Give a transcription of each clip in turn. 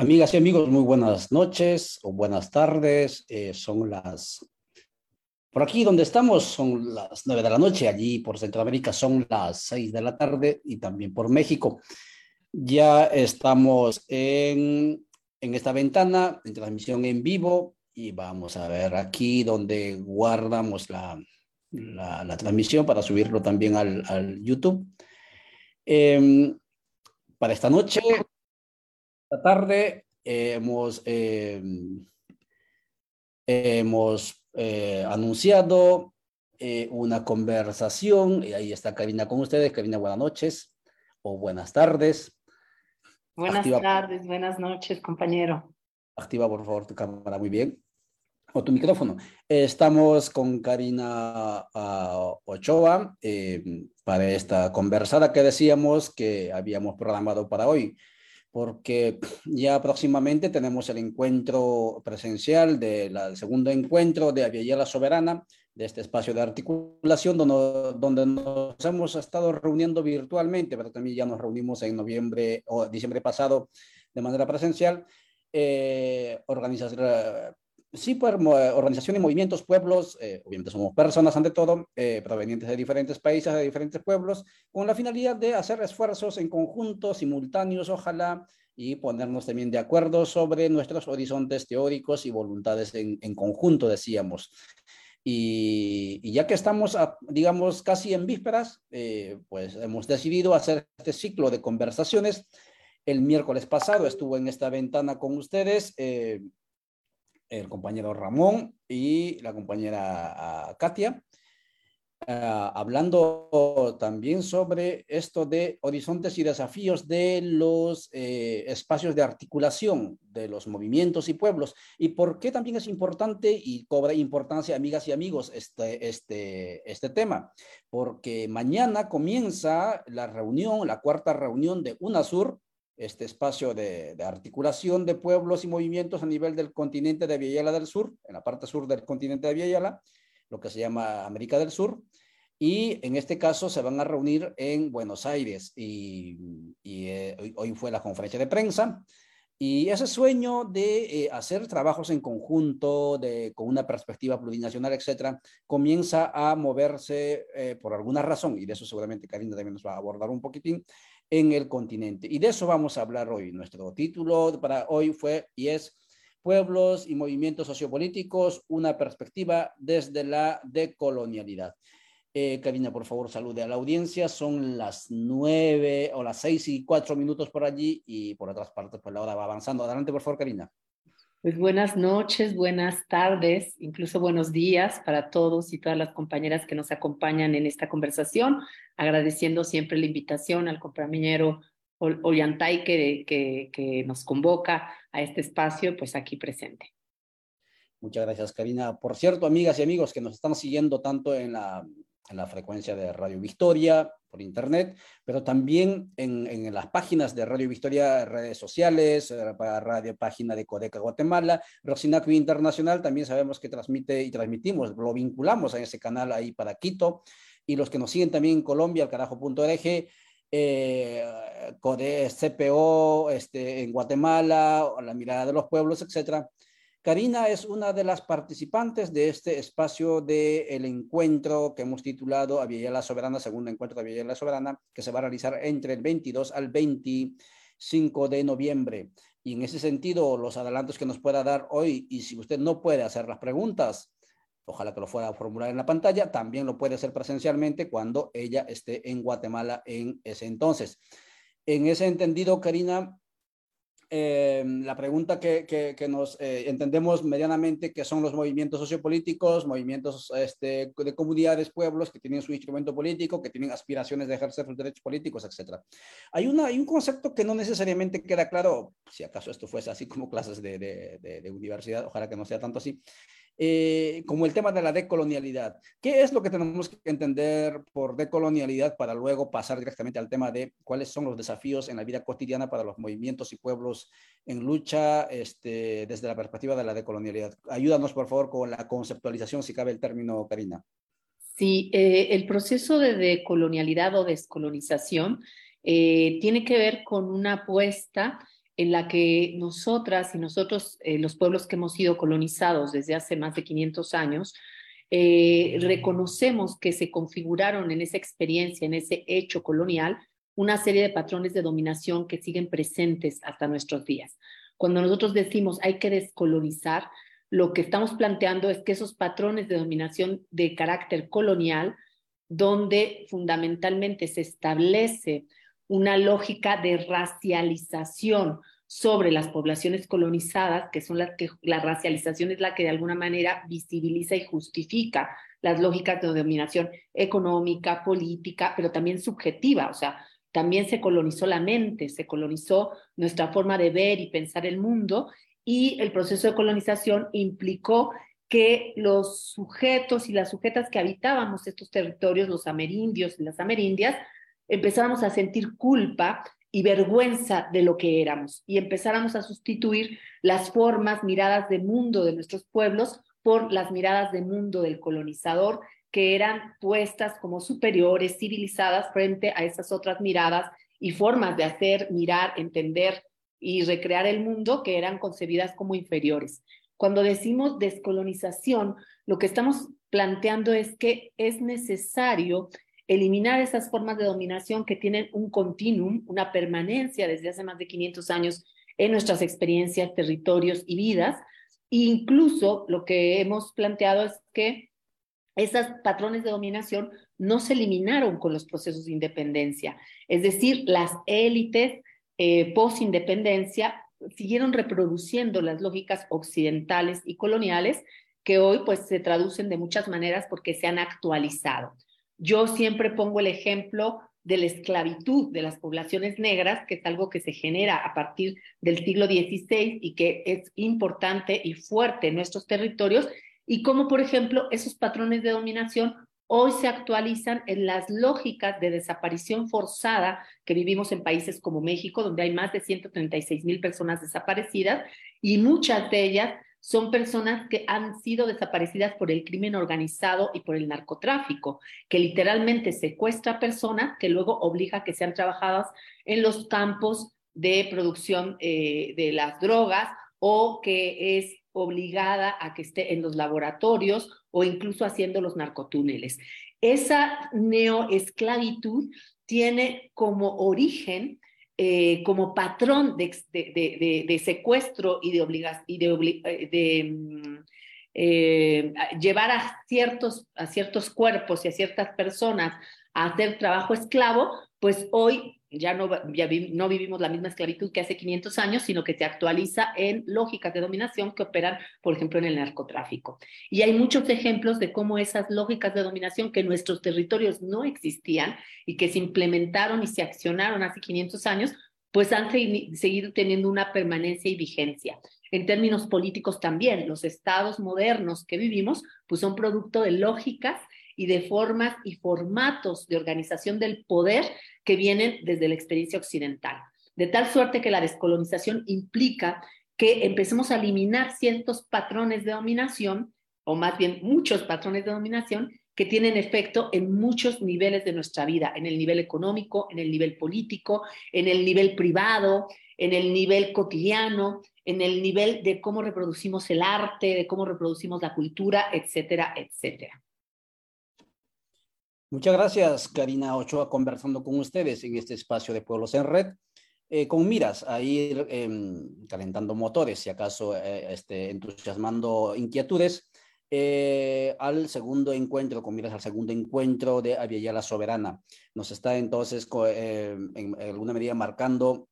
Amigas y amigos, muy buenas noches o buenas tardes. Eh, son las... Por aquí donde estamos son las nueve de la noche, allí por Centroamérica son las seis de la tarde y también por México. Ya estamos en, en esta ventana en transmisión en vivo y vamos a ver aquí donde guardamos la, la, transmisión para subirlo también al, al YouTube. Eh, para esta noche esta tarde hemos, eh, hemos eh, anunciado eh, una conversación, y ahí está Karina con ustedes. Karina, buenas noches o buenas tardes. Buenas Activa, tardes, buenas noches, compañero. Activa, por favor, tu cámara, muy bien. O tu micrófono. Estamos con Karina uh, Ochoa para esta conversada que decíamos que habíamos programado para hoy porque ya próximamente tenemos el encuentro presencial del segundo encuentro de Aviala Soberana, de este espacio de articulación donde, donde, nos hemos estado reuniendo virtualmente, pero también ya nos reunimos en noviembre o diciembre pasado de manera presencial. Eh, sí, pues, organizaciones, movimientos, pueblos, eh, obviamente somos personas ante todo, eh, provenientes de diferentes países, de diferentes pueblos, con la finalidad de hacer esfuerzos en conjunto, simultáneos, ojalá, y ponernos también de acuerdo sobre nuestros horizontes teóricos y voluntades en, en conjunto, decíamos. Y, y, ya que estamos, a, digamos, casi en vísperas, eh, pues hemos decidido hacer este ciclo de conversaciones. El miércoles pasado estuvo en esta ventana con ustedes eh, el compañero Ramón y la compañera uh, Katia, uh, hablando también sobre esto de horizontes y desafíos de los eh, espacios de articulación de los movimientos y pueblos y por qué también es importante y cobra importancia, amigas y amigos, este, este, este tema. Porque mañana comienza la reunión, la cuarta reunión de UNASUR, este espacio de, articulación de pueblos y movimientos a nivel del continente de Villayala del Sur, en la parte sur del continente de Villayala, lo que se llama América del Sur, y en este caso se van a reunir en Buenos Aires y, eh, hoy, hoy, fue la conferencia de prensa. Y ese sueño de eh, hacer trabajos en conjunto, de, con una perspectiva plurinacional, etcétera, comienza a moverse eh, por alguna razón, y de eso seguramente Karina también nos va a abordar un poquitín, en el continente. Y de eso vamos a hablar hoy. Nuestro título para hoy fue y es Pueblos y movimientos sociopolíticos, una perspectiva desde la decolonialidad. Eh, Karina, por favor, salude a la audiencia. Son las nueve o las seis y cuatro minutos por allí y por otras partes, pues la hora va avanzando. Adelante, por favor, Karina. Pues buenas noches, buenas tardes, incluso buenos días para todos y todas las compañeras que nos acompañan en esta conversación, agradeciendo siempre la invitación al compañero Ollantay que, que, que nos convoca a este espacio, pues aquí presente. Muchas gracias, Karina. Por cierto, amigas y amigos que nos están siguiendo tanto en la en la frecuencia de Radio Victoria por internet, pero también en, en las páginas de Radio Victoria, redes sociales, eh, radio, página de Codeca Guatemala, Rosinacu Internacional, también sabemos que transmite y transmitimos, lo vinculamos a ese canal ahí para Quito, y los que nos siguen también en Colombia, al carajo.org, eh, CPO este, en Guatemala, La Mirada de los Pueblos, etcétera, Karina es una de las participantes de este espacio del el encuentro que hemos titulado Aviala Soberana, segundo encuentro de Aviala Soberana, que se va a realizar entre el 22 al 25 de noviembre. Y en ese sentido, los adelantos que nos pueda dar hoy, y si usted no puede hacer las preguntas, ojalá que lo fuera a formular en la pantalla, también lo puede hacer presencialmente cuando ella esté en Guatemala en ese entonces. En ese entendido, Karina, eh, la pregunta que, que, que nos eh, entendemos medianamente que son los movimientos sociopolíticos, movimientos este, de comunidades, pueblos que tienen su instrumento político, que tienen aspiraciones de ejercer sus derechos políticos, etc. Hay, una, hay un concepto que no necesariamente queda claro, si acaso esto fuese así como clases de, de, de, de universidad, ojalá que no sea tanto así, eh, como el tema de la decolonialidad. ¿Qué es lo que tenemos que entender por decolonialidad para luego pasar directamente al tema de cuáles son los desafíos en la vida cotidiana para los movimientos y pueblos en lucha este, desde la perspectiva de la decolonialidad? Ayúdanos, por favor, con la conceptualización, si cabe el término, Karina. Sí, eh, el proceso de decolonialidad o descolonización eh, tiene que ver con una apuesta en la que nosotras y nosotros, eh, los pueblos que hemos sido colonizados desde hace más de 500 años, eh, reconocemos que se configuraron en esa experiencia, en ese hecho colonial, una serie de patrones de dominación que siguen presentes hasta nuestros días. Cuando nosotros decimos hay que descolonizar, lo que estamos planteando es que esos patrones de dominación de carácter colonial, donde fundamentalmente se establece una lógica de racialización sobre las poblaciones colonizadas, que son las que la racialización es la que de alguna manera visibiliza y justifica las lógicas de dominación económica, política, pero también subjetiva, o sea, también se colonizó la mente, se colonizó nuestra forma de ver y pensar el mundo y el proceso de colonización implicó que los sujetos y las sujetas que habitábamos estos territorios, los amerindios y las amerindias, empezáramos a sentir culpa y vergüenza de lo que éramos y empezáramos a sustituir las formas, miradas de mundo de nuestros pueblos por las miradas de mundo del colonizador que eran puestas como superiores, civilizadas frente a esas otras miradas y formas de hacer, mirar, entender y recrear el mundo que eran concebidas como inferiores. Cuando decimos descolonización, lo que estamos planteando es que es necesario eliminar esas formas de dominación que tienen un continuum, una permanencia desde hace más de 500 años en nuestras experiencias, territorios y vidas. E incluso lo que hemos planteado es que esos patrones de dominación no se eliminaron con los procesos de independencia. Es decir, las élites eh, post-independencia siguieron reproduciendo las lógicas occidentales y coloniales que hoy pues se traducen de muchas maneras porque se han actualizado. Yo siempre pongo el ejemplo de la esclavitud de las poblaciones negras, que es algo que se genera a partir del siglo XVI y que es importante y fuerte en nuestros territorios, y cómo, por ejemplo, esos patrones de dominación hoy se actualizan en las lógicas de desaparición forzada que vivimos en países como México, donde hay más de 136 mil personas desaparecidas y muchas de ellas son personas que han sido desaparecidas por el crimen organizado y por el narcotráfico, que literalmente secuestra personas que luego obliga a que sean trabajadas en los campos de producción eh, de las drogas o que es obligada a que esté en los laboratorios o incluso haciendo los narcotúneles. Esa neoesclavitud tiene como origen eh, como patrón de, secuestro y de, y de, eh, mm, eh, llevar a ciertos, a ciertos cuerpos y a ciertas personas a hacer trabajo esclavo, pues hoy ya no, no vivimos la misma esclavitud que hace 500 años, sino que se actualiza en lógicas de dominación que operan, por ejemplo, en el narcotráfico. Y hay muchos ejemplos de cómo esas lógicas de dominación que en nuestros territorios no existían y que se implementaron y se accionaron hace 500 años, pues han seguido teniendo una permanencia y vigencia. En términos políticos también, los estados modernos que vivimos, pues son producto de lógicas y de formas y formatos de organización del poder que vienen desde la experiencia occidental. De tal suerte que la descolonización implica que empecemos a eliminar ciertos patrones de dominación, o más bien muchos patrones de dominación, que tienen efecto en muchos niveles de nuestra vida, en el nivel económico, en el nivel político, en el nivel privado, en el nivel cotidiano, en el nivel de cómo reproducimos el arte, de cómo reproducimos la cultura, etcétera, etcétera. Muchas gracias, Karina Ochoa, conversando con ustedes en este espacio de Pueblos en Red. Eh, con miras a ir em, calentando motores, si acaso eh, este, entusiasmando inquietudes, eh, al segundo encuentro, con miras al segundo encuentro de Aviala Soberana. Nos está entonces en alguna medida marcando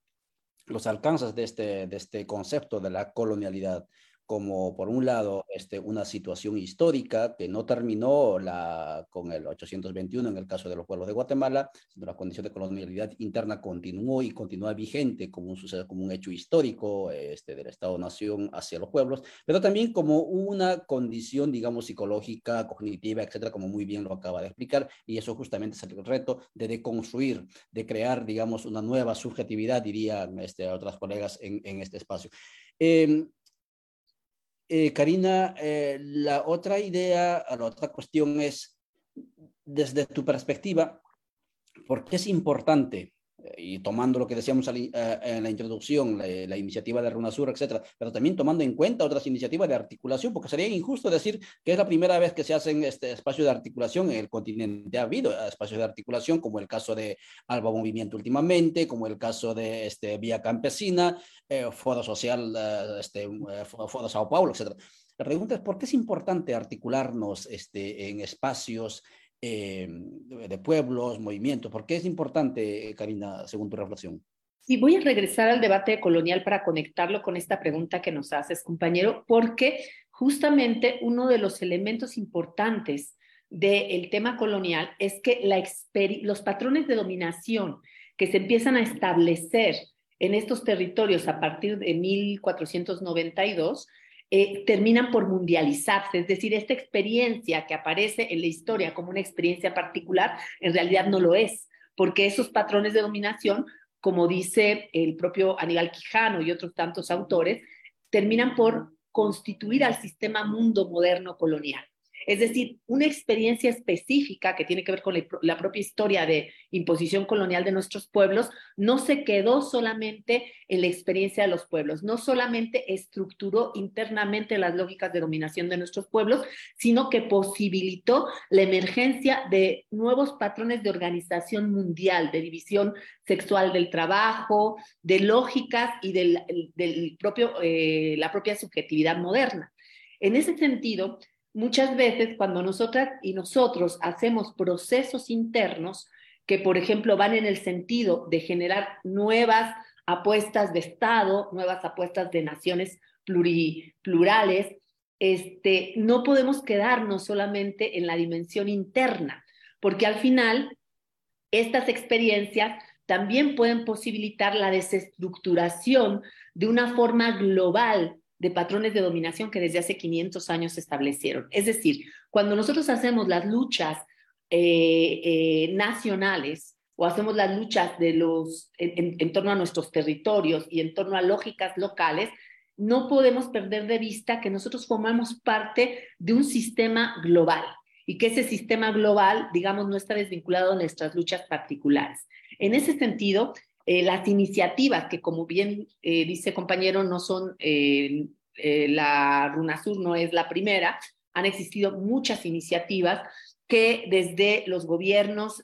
los alcances de este, de este concepto de la colonialidad como por un lado este, una situación histórica que no terminó la, con el 821 en el caso de los pueblos de Guatemala, sino la condición de colonialidad interna continuó y continúa vigente como un suceso, como un hecho histórico este, del Estado-Nación hacia los pueblos, pero también como una condición, digamos, psicológica, cognitiva, etcétera, como muy bien lo acaba de explicar, y eso justamente es el reto de deconstruir, de crear, digamos, una nueva subjetividad, dirían este, otras colegas en, en este espacio. Eh, eh, Karina, eh, la otra idea, la otra cuestión es, desde tu perspectiva, ¿por qué es importante y tomando lo que decíamos eh, en la introducción, la, iniciativa de RUNASUR, etcétera, pero también tomando en cuenta otras iniciativas de articulación, porque sería injusto decir que es la primera vez que se hacen este espacio de articulación en el continente. Ha habido espacios de articulación, como el caso de Alba Movimiento últimamente, como el caso de este, Vía Campesina, eh, Foro Social, eh, este, Foro Sao Paulo, etcétera. La pregunta es, ¿por qué es importante articularnos este, en espacios eh, de pueblos, movimientos. ¿Por qué es importante, Karina, según tu reflexión? Sí, voy a regresar al debate colonial para conectarlo con esta pregunta que nos haces, compañero, porque justamente uno de los elementos importantes del tema colonial es que la los patrones de dominación que se empiezan a establecer en estos territorios a partir de 1492 eh, terminan por mundializarse, es decir, esta experiencia que aparece en la historia como una experiencia particular, en realidad no lo es, porque esos patrones de dominación, como dice el propio Aníbal Quijano y otros tantos autores, terminan por constituir al sistema mundo moderno colonial. Es decir, una experiencia específica que tiene que ver con la propia historia de imposición colonial de nuestros pueblos, no se quedó solamente en la experiencia de los pueblos, no solamente estructuró internamente las lógicas de dominación de nuestros pueblos, sino que posibilitó la emergencia de nuevos patrones de organización mundial, de división sexual del trabajo, de lógicas y del, propio, eh, la propia subjetividad moderna. En ese sentido, muchas veces cuando nosotras y nosotros hacemos procesos internos que, por ejemplo, van en el sentido de generar nuevas apuestas de Estado, nuevas apuestas de naciones plurales, este, no podemos quedarnos solamente en la dimensión interna, porque al final estas experiencias también pueden posibilitar la desestructuración de una forma global de patrones de dominación que desde hace 500 años se establecieron. Es decir, cuando nosotros hacemos las luchas eh, eh, nacionales o hacemos las luchas de los, en, torno a nuestros territorios y en torno a lógicas locales, no podemos perder de vista que nosotros formamos parte de un sistema global y que ese sistema global, digamos, no está desvinculado de nuestras luchas particulares. En ese sentido, eh, las iniciativas que, como bien eh, dice compañero, no son, eh, la RUNASUR no es la primera, han existido muchas iniciativas que desde los gobiernos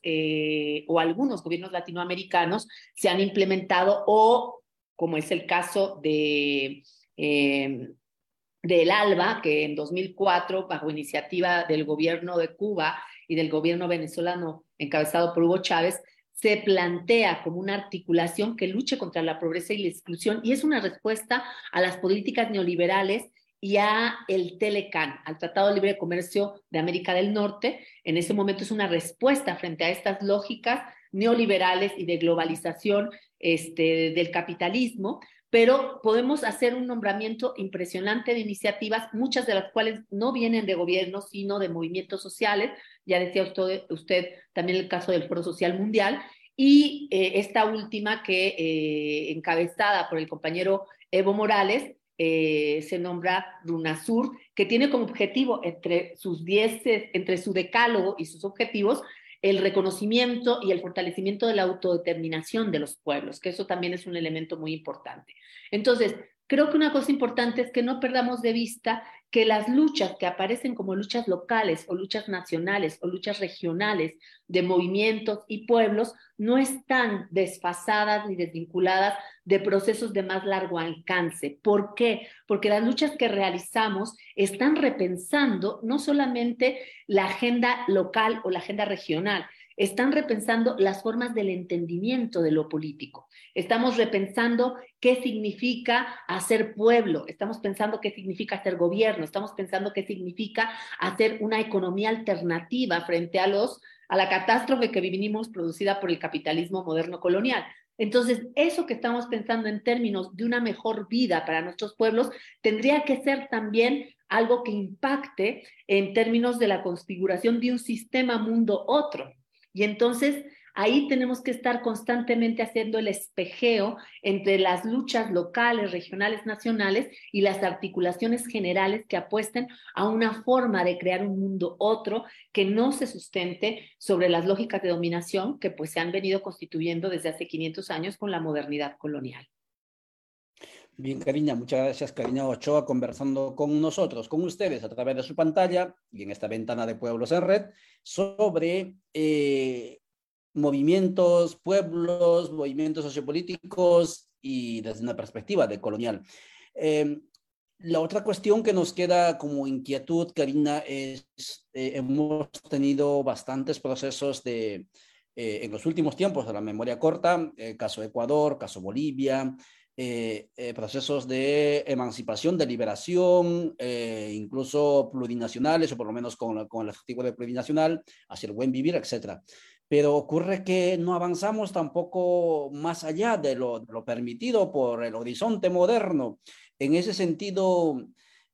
o algunos gobiernos latinoamericanos se han implementado o, como es el caso de del ALBA, que en 2004, bajo iniciativa del gobierno de Cuba y del gobierno venezolano encabezado por Hugo Chávez, se plantea como una articulación que luche contra la pobreza y la exclusión y es una respuesta a las políticas neoliberales y a el Telecan, al Tratado de Libre Comercio de América del Norte. En ese momento es una respuesta frente a estas lógicas neoliberales y de globalización este, del capitalismo, pero podemos hacer un nombramiento impresionante de iniciativas, muchas de las cuales no vienen de gobiernos, sino de movimientos sociales. Ya decía usted, usted también el caso del Foro Social Mundial. Y eh, esta última que eh, encabezada por el compañero Evo Morales, eh, se nombra RUNASUR, que tiene como objetivo entre sus diez, entre su decálogo y sus objetivos, el reconocimiento y el fortalecimiento de la autodeterminación de los pueblos, que eso también es un elemento muy importante. Entonces, creo que una cosa importante es que no perdamos de vista que las luchas que aparecen como luchas locales o luchas nacionales o luchas regionales de movimientos y pueblos no están desfasadas ni desvinculadas de procesos de más largo alcance. ¿Por qué? Porque las luchas que realizamos están repensando no solamente la agenda local o la agenda regional, están repensando las formas del entendimiento de lo político. Estamos repensando qué significa hacer pueblo, estamos pensando qué significa hacer gobierno, estamos pensando qué significa hacer una economía alternativa frente a la catástrofe que vivimos producida por el capitalismo moderno colonial. Entonces, eso que estamos pensando en términos de una mejor vida para nuestros pueblos tendría que ser también algo que impacte en términos de la configuración de un sistema mundo otro, y entonces Ahí tenemos que estar constantemente haciendo el espejeo entre las luchas locales, regionales, nacionales y las articulaciones generales que apuesten a una forma de crear un mundo otro que no se sustente sobre las lógicas de dominación que pues se han venido constituyendo desde hace 500 años con la modernidad colonial. Bien, Karina, muchas gracias, Karina Ochoa, conversando con nosotros, con ustedes a través de su pantalla y en esta ventana de Pueblos en Red sobre eh, movimientos, pueblos, movimientos sociopolíticos y desde una perspectiva de colonial. Em, la otra cuestión que nos queda como inquietud, Karina, es eh, hemos tenido bastantes procesos de, eh, en los últimos tiempos de la memoria corta, caso Ecuador, caso Bolivia, eh, eh, procesos de emancipación, de liberación, eh, incluso plurinacionales, o por lo menos con, con el objetivo de plurinacional, hacia el buen vivir, etc. Pero ocurre que no avanzamos tampoco más allá de lo, de lo permitido por el horizonte moderno. En ese sentido,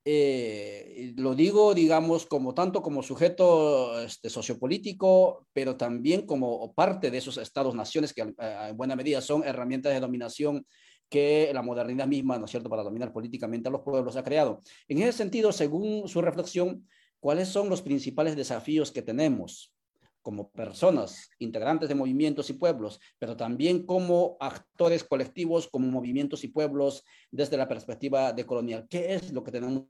lo digo, digamos, como tanto como sujeto este, sociopolítico, pero también como parte de esos estados-naciones que en buena medida son herramientas de dominación que la modernidad misma, ¿no es cierto?, para dominar políticamente a los pueblos ha creado. En ese sentido, según su reflexión, ¿cuáles son los principales desafíos que tenemos como personas, integrantes de movimientos y pueblos, pero también como actores colectivos, como movimientos y pueblos desde la perspectiva de colonial? ¿Qué es lo que tenemos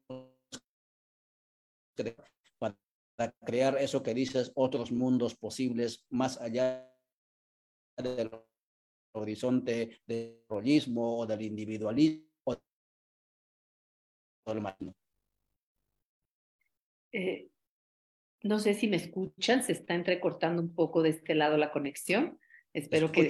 para crear eso que dices, otros mundos posibles más allá de lo horizonte del rollismo o del individualismo. Eh, no sé si me escuchan, se está entrecortando un poco de este lado la conexión. Espero que,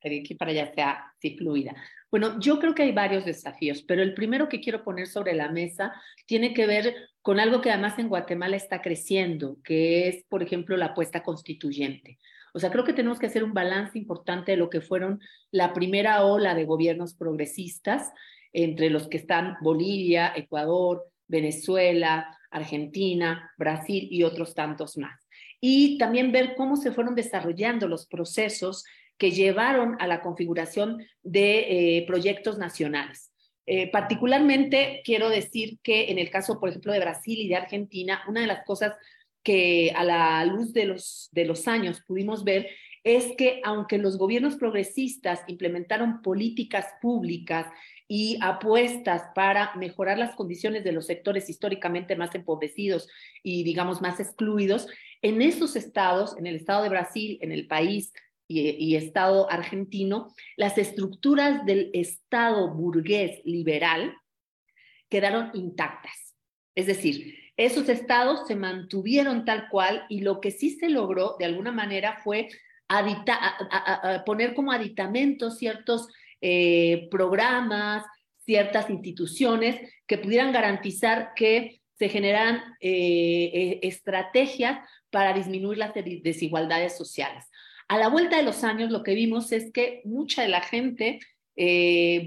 que, que, para allá sea así fluida. Bueno, yo creo que hay varios desafíos, pero el primero que quiero poner sobre la mesa tiene que ver con algo que además en Guatemala está creciendo, que es, por ejemplo, la apuesta constituyente. O sea, creo que tenemos que hacer un balance importante de lo que fueron la primera ola de gobiernos progresistas, entre los que están Bolivia, Ecuador, Venezuela, Argentina, Brasil y otros tantos más. Y también ver cómo se fueron desarrollando los procesos que llevaron a la configuración de eh, proyectos nacionales. Eh, particularmente quiero decir que en el caso, por ejemplo, de Brasil y de Argentina, una de las cosas que a la luz de los, años pudimos ver es que aunque los gobiernos progresistas implementaron políticas públicas y apuestas para mejorar las condiciones de los sectores históricamente más empobrecidos y, digamos, más excluidos, en esos estados, en el estado de Brasil, en el país y, y estado argentino, las estructuras del estado burgués liberal quedaron intactas. Es decir, esos estados se mantuvieron tal cual y lo que sí se logró de alguna manera fue poner como aditamentos ciertos eh, programas, ciertas instituciones que pudieran garantizar que se generan eh, eh, estrategias para disminuir las desigualdades sociales. A la vuelta de los años lo que vimos es que mucha de la gente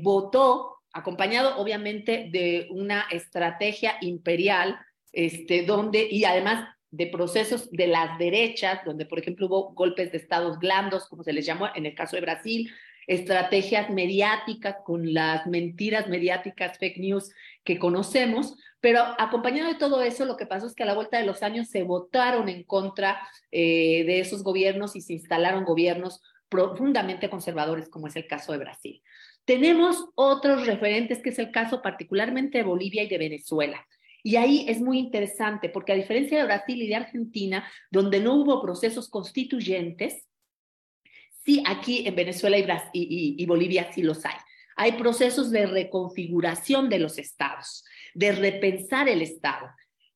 votó, acompañado obviamente de una estrategia imperial este, donde, y además de procesos de las derechas, donde por ejemplo hubo golpes de estados blandos, como se les llamó en el caso de Brasil, estrategias mediáticas con las mentiras mediáticas, fake news que conocemos, pero acompañado de todo eso, lo que pasó es que a la vuelta de los años se votaron en contra eh, de esos gobiernos y se instalaron gobiernos profundamente conservadores, como es el caso de Brasil. Tenemos otros referentes, que es el caso particularmente de Bolivia y de Venezuela. Y ahí es muy interesante porque a diferencia de Brasil y de Argentina, donde no hubo procesos constituyentes, sí aquí en Venezuela y, Bolivia sí los hay. Hay procesos de reconfiguración de los estados, de repensar el estado.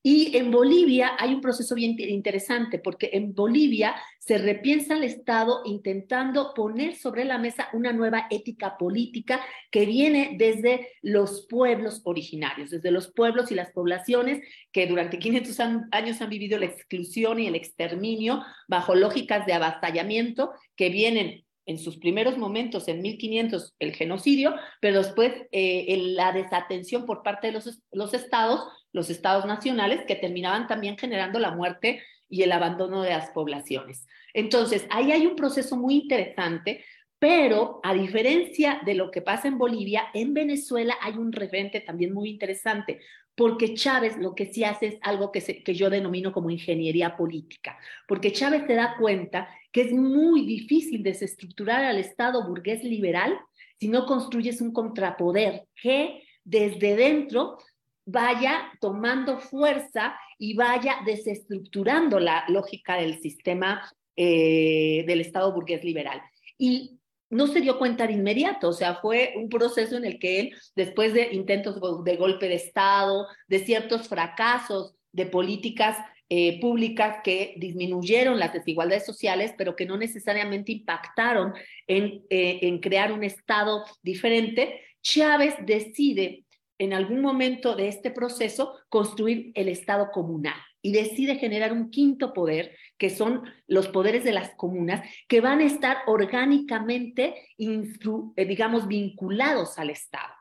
Y en Bolivia hay un proceso bien interesante, porque en Bolivia se repiensa el Estado intentando poner sobre la mesa una nueva ética política que viene desde los pueblos originarios, desde los pueblos y las poblaciones que durante 500 años han vivido la exclusión y el exterminio bajo lógicas de avasallamiento que vienen en sus primeros momentos, en 1500, el genocidio, pero después eh, la desatención por parte de los, los estados los estados nacionales que terminaban también generando la muerte y el abandono de las poblaciones. Entonces, ahí hay un proceso muy interesante, pero a diferencia de lo que pasa en Bolivia, en Venezuela hay un referente también muy interesante, porque Chávez lo que sí hace es algo que, que yo denomino como ingeniería política, porque Chávez se da cuenta que es muy difícil desestructurar al Estado burgués liberal si no construyes un contrapoder que desde dentro vaya tomando fuerza y vaya desestructurando la lógica del sistema eh, del Estado burgués liberal. Y no se dio cuenta de inmediato, o sea, fue un proceso en el que él, después de intentos de golpe de Estado, de ciertos fracasos de políticas eh, públicas que disminuyeron las desigualdades sociales, pero que no necesariamente impactaron en, eh, en crear un Estado diferente, Chávez decide en algún momento de este proceso construir el Estado comunal y decide generar un quinto poder, que son los poderes de las comunas, que van a estar orgánicamente, eh, digamos, vinculados al Estado.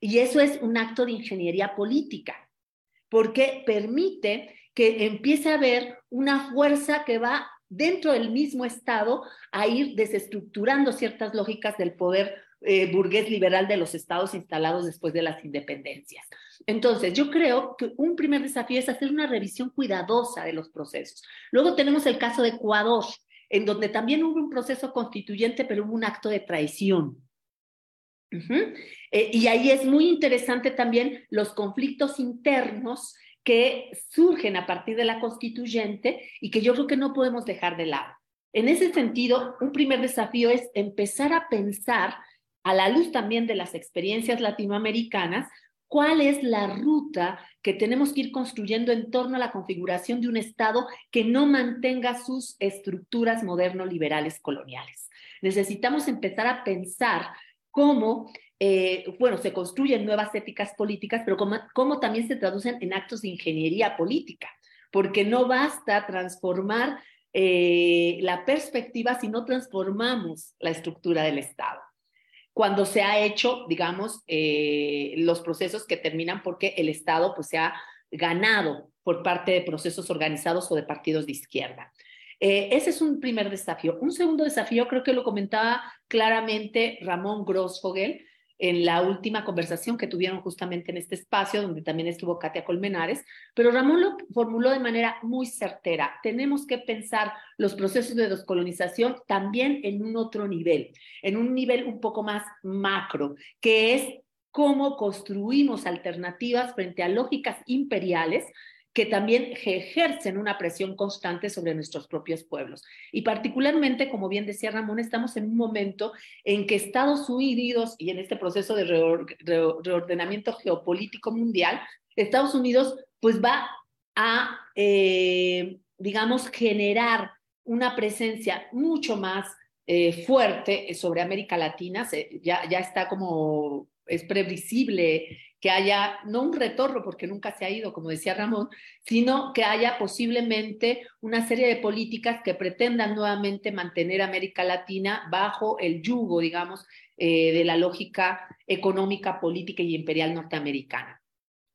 Y eso es un acto de ingeniería política, porque permite que empiece a haber una fuerza que va dentro del mismo Estado a ir desestructurando ciertas lógicas del poder eh, burgués liberal de los estados instalados después de las independencias. Entonces, yo creo que un primer desafío es hacer una revisión cuidadosa de los procesos. Luego tenemos el caso de Ecuador, en donde también hubo un proceso constituyente, pero hubo un acto de traición. Eh, y ahí es muy interesante también los conflictos internos que surgen a partir de la constituyente y que yo creo que no podemos dejar de lado. En ese sentido, un primer desafío es empezar a pensar a la luz también de las experiencias latinoamericanas, cuál es la ruta que tenemos que ir construyendo en torno a la configuración de un Estado que no mantenga sus estructuras moderno-liberales coloniales. Necesitamos empezar a pensar cómo, eh, bueno, se construyen nuevas éticas políticas, pero cómo, también se traducen en actos de ingeniería política, porque no basta transformar eh, la perspectiva si no transformamos la estructura del Estado cuando se ha hecho, digamos, eh, los procesos que terminan porque el Estado pues, se ha ganado por parte de procesos organizados o de partidos de izquierda. Eh, ese es un primer desafío. Un segundo desafío, creo que lo comentaba claramente Ramón Grossfogel, en la última conversación que tuvieron justamente en este espacio, donde también estuvo Katia Colmenares, pero Ramón lo formuló de manera muy certera. Tenemos que pensar los procesos de descolonización también en un otro nivel, en un nivel un poco más macro, que es cómo construimos alternativas frente a lógicas imperiales que también ejercen una presión constante sobre nuestros propios pueblos. Y particularmente, como bien decía Ramón, estamos en un momento en que Estados Unidos, y en este proceso de reordenamiento geopolítico mundial, Estados Unidos pues va a, eh, digamos, generar una presencia mucho más eh, fuerte sobre América Latina, ya, ya está como, es previsible que haya no un retorno, porque nunca se ha ido, como decía Ramón, sino que haya posiblemente una serie de políticas que pretendan nuevamente mantener a América Latina bajo el yugo, digamos, eh, de la lógica económica, política y imperial norteamericana.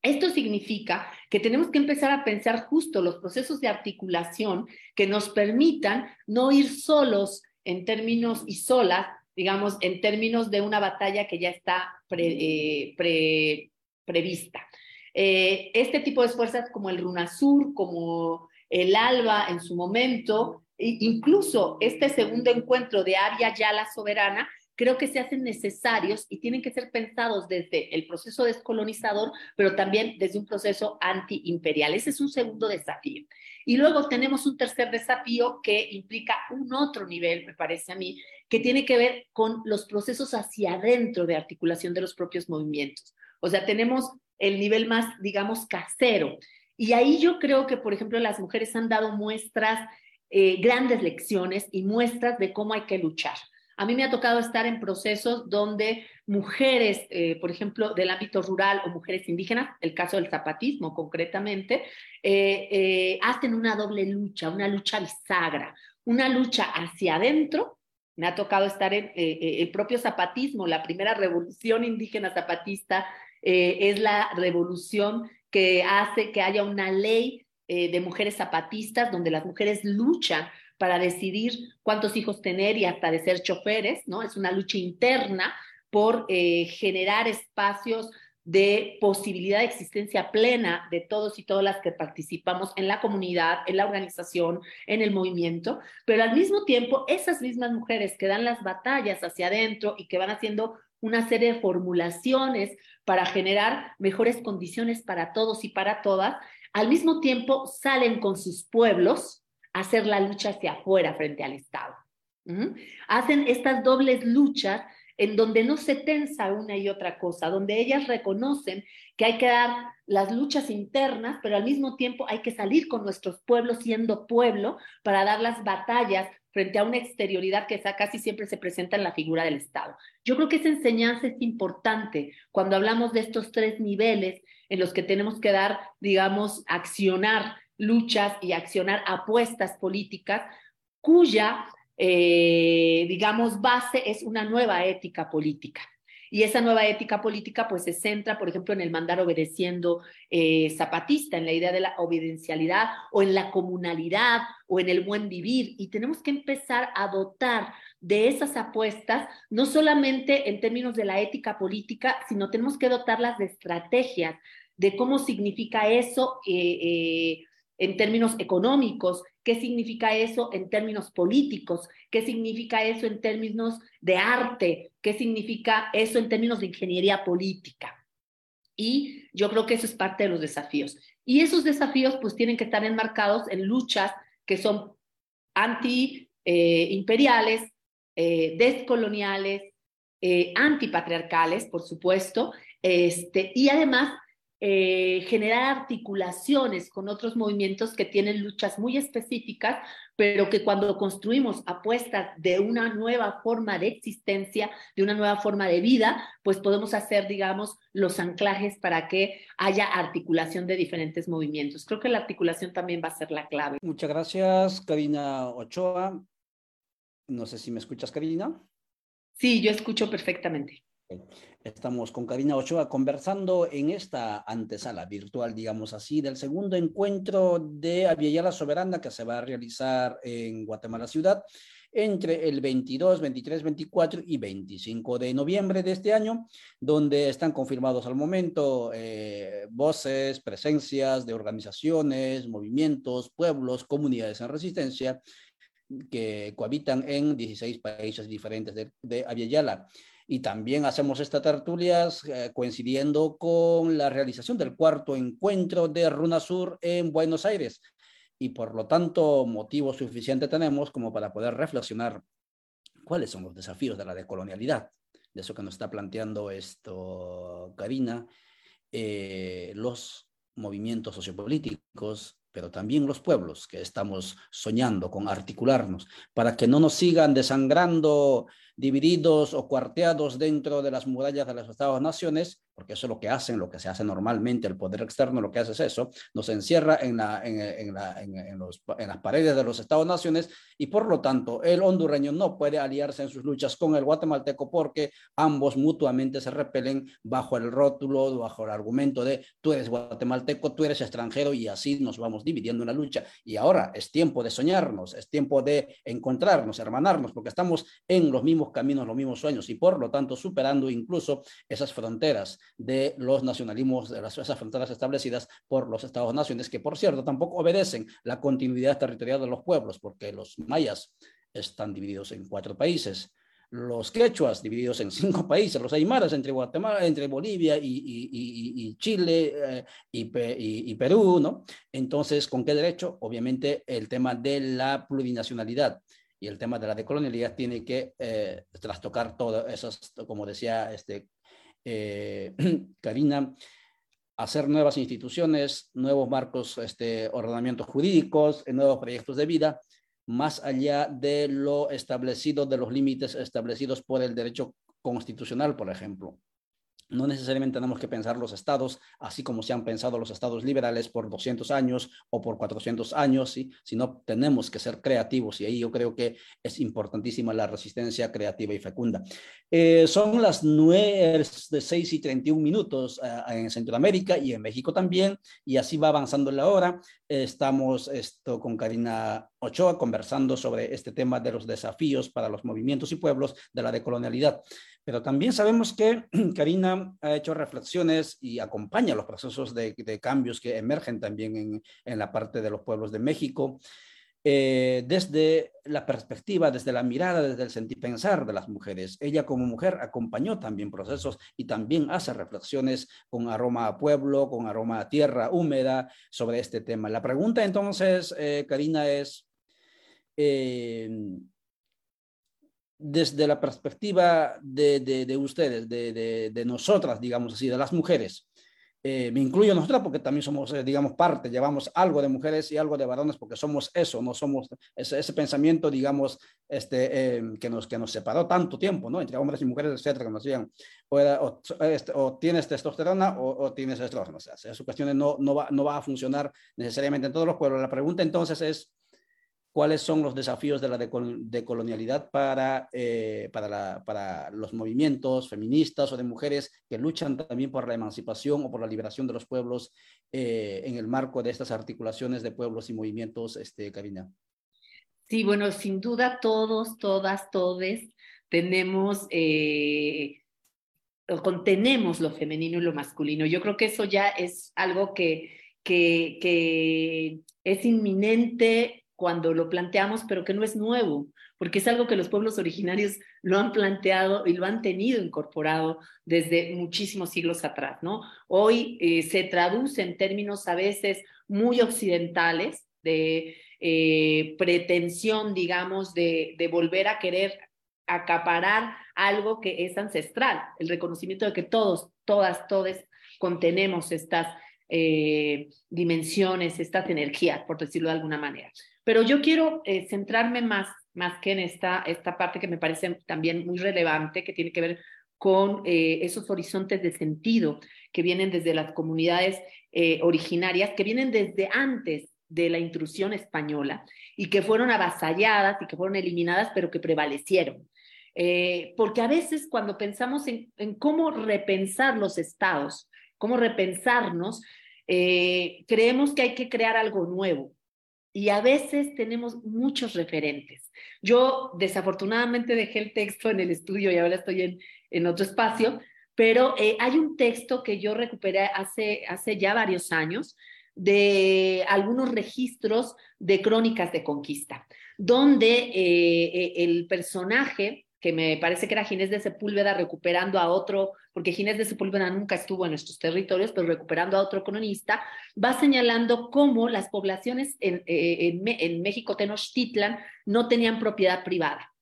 Esto significa que tenemos que empezar a pensar justo los procesos de articulación que nos permitan no ir solos en términos y solas, digamos, en términos de una batalla que ya está pre, eh, prevista. Eh, este tipo de fuerzas como el RUNASUR, como el ALBA en su momento, e incluso este segundo encuentro de Aria Yala Soberana, creo que se hacen necesarios y tienen que ser pensados desde el proceso descolonizador, pero también desde un proceso antiimperial. Ese es un segundo desafío. Y luego tenemos un tercer desafío que implica un otro nivel, me parece a mí, que tiene que ver con los procesos hacia adentro de articulación de los propios movimientos. O sea, tenemos el nivel más, digamos, casero. Y ahí yo creo que, por ejemplo, las mujeres han dado muestras, eh, grandes lecciones y muestras de cómo hay que luchar. A mí me ha tocado estar en procesos donde mujeres, eh, por ejemplo, del ámbito rural o mujeres indígenas, el caso del zapatismo concretamente, eh, hacen una doble lucha, una lucha bisagra, una lucha hacia adentro me ha tocado estar en el propio zapatismo, la primera revolución indígena zapatista eh, es la revolución que hace que haya una ley eh, de mujeres zapatistas, donde las mujeres luchan para decidir cuántos hijos tener y hasta de ser choferes, ¿no? Es una lucha interna por eh, generar espacios de posibilidad de existencia plena de todos y todas las que participamos en la comunidad, en la organización, en el movimiento, pero al mismo tiempo esas mismas mujeres que dan las batallas hacia adentro y que van haciendo una serie de formulaciones para generar mejores condiciones para todos y para todas, al mismo tiempo salen con sus pueblos a hacer la lucha hacia afuera frente al Estado. Hacen estas dobles luchas en donde no se tensa una y otra cosa, donde ellas reconocen que hay que dar las luchas internas, pero al mismo tiempo hay que salir con nuestros pueblos siendo pueblo para dar las batallas frente a una exterioridad que casi siempre se presenta en la figura del Estado. Yo creo que esa enseñanza es importante cuando hablamos de estos tres niveles en los que tenemos que dar, digamos, accionar luchas y accionar apuestas políticas cuya eh, digamos, base es una nueva ética política. Y esa nueva ética política pues se centra, por ejemplo, en el mandar obedeciendo eh, zapatista, en la idea de la obediencialidad o en la comunalidad o en el buen vivir. Y tenemos que empezar a dotar de esas apuestas, no solamente en términos de la ética política, sino tenemos que dotarlas de estrategias, de cómo significa eso eh, en términos económicos, qué significa eso en términos políticos, qué significa eso en términos de arte, qué significa eso en términos de ingeniería política. Y yo creo que eso es parte de los desafíos. Y esos desafíos pues tienen que estar enmarcados en luchas que son anti-imperiales, eh, descoloniales, eh, antipatriarcales, por supuesto, este, y además eh, generar articulaciones con otros movimientos que tienen luchas muy específicas, pero que cuando construimos apuestas de una nueva forma de existencia, de una nueva forma de vida, pues podemos hacer, digamos, los anclajes para que haya articulación de diferentes movimientos. Creo que la articulación también va a ser la clave. Muchas gracias, Karina Ochoa. No sé si me escuchas, Karina. Sí, yo escucho perfectamente. Estamos con Karina Ochoa conversando en esta antesala virtual, digamos así, del segundo encuentro de Aviala Soberana que se va a realizar en Guatemala Ciudad entre el 22, 23, 24 y 25 de noviembre de este año, donde están confirmados al momento eh, voces, presencias de organizaciones, movimientos, pueblos, comunidades en resistencia que cohabitan en 16 países diferentes de, de Aviala y también hacemos estas tertulias eh, coincidiendo con la realización del cuarto encuentro de Runa Sur en Buenos Aires. Y por lo tanto, motivo suficiente tenemos como para poder reflexionar cuáles son los desafíos de la decolonialidad, de eso que nos está planteando esto Karina, eh, los movimientos sociopolíticos, pero también los pueblos que estamos soñando con articularnos para que no nos sigan desangrando divididos o cuarteados dentro de las murallas de los Estados-naciones, porque eso es lo que hacen, lo que se hace normalmente, el poder externo lo que hace es eso, nos encierra en, la, en, en, la, en, los, las paredes de los Estados-naciones y por lo tanto el hondureño no puede aliarse en sus luchas con el guatemalteco porque ambos mutuamente se repelen bajo el rótulo, bajo el argumento de tú eres guatemalteco, tú eres extranjero y así nos vamos dividiendo en la lucha. Y ahora es tiempo de soñarnos, es tiempo de encontrarnos, hermanarnos, porque estamos en los mismos caminos, los mismos sueños y por lo tanto superando incluso esas fronteras de los nacionalismos, de las, esas fronteras establecidas por los Estados-naciones, que por cierto tampoco obedecen la continuidad territorial de los pueblos, porque los mayas están divididos en cuatro países, los quechuas divididos en cinco países, los aymaras entre Guatemala, entre Bolivia y, y, y, Chile eh, y, Perú, ¿no? Entonces, ¿con qué derecho? Obviamente el tema de la plurinacionalidad y el tema de la decolonialidad tiene que eh, trastocar todo eso, como decía este, eh, Karina, hacer nuevas instituciones, nuevos marcos, este, ordenamientos jurídicos, nuevos proyectos de vida, más allá de lo establecido, de los límites establecidos por el derecho constitucional, por ejemplo. No necesariamente tenemos que pensar los estados así como se han pensado los estados liberales por 200 años o por 400 años, ¿sí? sino tenemos que ser creativos y ahí yo creo que es importantísima la resistencia creativa y fecunda. Eh, son las 9 de 6 y 31 minutos eh, en Centroamérica y en México también y así va avanzando la hora. Estamos esto, con Karina Ochoa conversando sobre este tema de los desafíos para los movimientos y pueblos de la decolonialidad. Pero también sabemos que Karina ha hecho reflexiones y acompaña los procesos de, cambios que emergen también en, la parte de los pueblos de México, eh, desde la perspectiva, desde la mirada, desde el sentir pensar de las mujeres. Ella como mujer acompañó también procesos y también hace reflexiones con aroma a pueblo, con aroma a tierra húmeda sobre este tema. La pregunta entonces, eh, Karina, es... Eh, desde la perspectiva de, de, ustedes, de, de, nosotras, digamos así, de las mujeres. Eh, me incluyo nosotras porque también somos, eh, digamos, parte, llevamos algo de mujeres y algo de varones porque somos eso, no somos ese, pensamiento, digamos, este, eh, que, nos, que nos separó tanto tiempo, ¿no? Entre hombres y mujeres, etcétera, que nos decían, o, este, o, tienes testosterona o, o tienes estrógeno. O sea, esas cuestiones no, no, va, no va a funcionar necesariamente en todos los pueblos. La pregunta entonces es, cuáles son los desafíos de la decolonialidad para, eh, para, para, los movimientos feministas o de mujeres que luchan también por la emancipación o por la liberación de los pueblos eh, en el marco de estas articulaciones de pueblos y movimientos, este, Karina. Sí, bueno, sin duda todos, todas, todes tenemos, eh, contenemos lo femenino y lo masculino. Yo creo que eso ya es algo que, que es inminente cuando lo planteamos, pero que no es nuevo, porque es algo que los pueblos originarios lo han planteado y lo han tenido incorporado desde muchísimos siglos atrás, ¿no? Hoy eh, se traduce en términos a veces muy occidentales de eh, pretensión, digamos, de, volver a querer acaparar algo que es ancestral, el reconocimiento de que todos, todas, todos contenemos estas eh, dimensiones, estas energías, por decirlo de alguna manera. Pero yo quiero eh, centrarme más, más que en esta, esta parte que me parece también muy relevante, que tiene que ver con eh, esos horizontes de sentido que vienen desde las comunidades eh, originarias, que vienen desde antes de la intrusión española y que fueron avasalladas y que fueron eliminadas, pero que prevalecieron. porque a veces cuando pensamos en, en, cómo repensar los estados, cómo repensarnos, creemos que hay que crear algo nuevo, y a veces tenemos muchos referentes. Yo desafortunadamente dejé el texto en el estudio y ahora estoy en, otro espacio, pero eh, hay un texto que yo recuperé hace, hace ya varios años de algunos registros de crónicas de conquista, donde eh, eh, el personaje que me parece que era Ginés de Sepúlveda recuperando a otro, porque Ginés de Sepúlveda nunca estuvo en nuestros territorios, pero recuperando a otro cronista, va señalando cómo las poblaciones en, eh, en, México Tenochtitlan no tenían propiedad privada,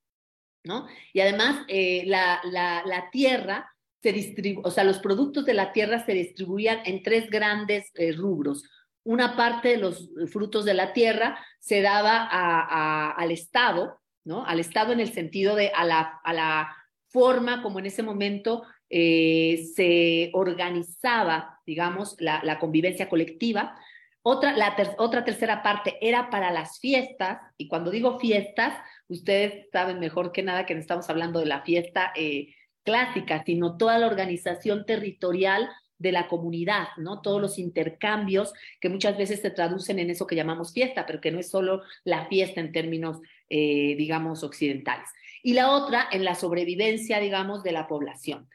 ¿no? Y además eh, la, la, la, tierra se distribu o sea, los productos de la tierra se distribuían en tres grandes eh, rubros. Una parte de los frutos de la tierra se daba a, a, al Estado, al Estado en el sentido de a la, a la forma como en ese momento eh, se organizaba, digamos, la, convivencia colectiva. Otra, la otra tercera parte era para las fiestas, y cuando digo fiestas, ustedes saben mejor que nada que no estamos hablando de la fiesta eh, clásica, sino toda la organización territorial de la comunidad, ¿no? Todos los intercambios que muchas veces se traducen en eso que llamamos fiesta, pero que no es solo la fiesta en términos, eh, digamos, occidentales. Y la otra en la sobrevivencia, digamos, de la población.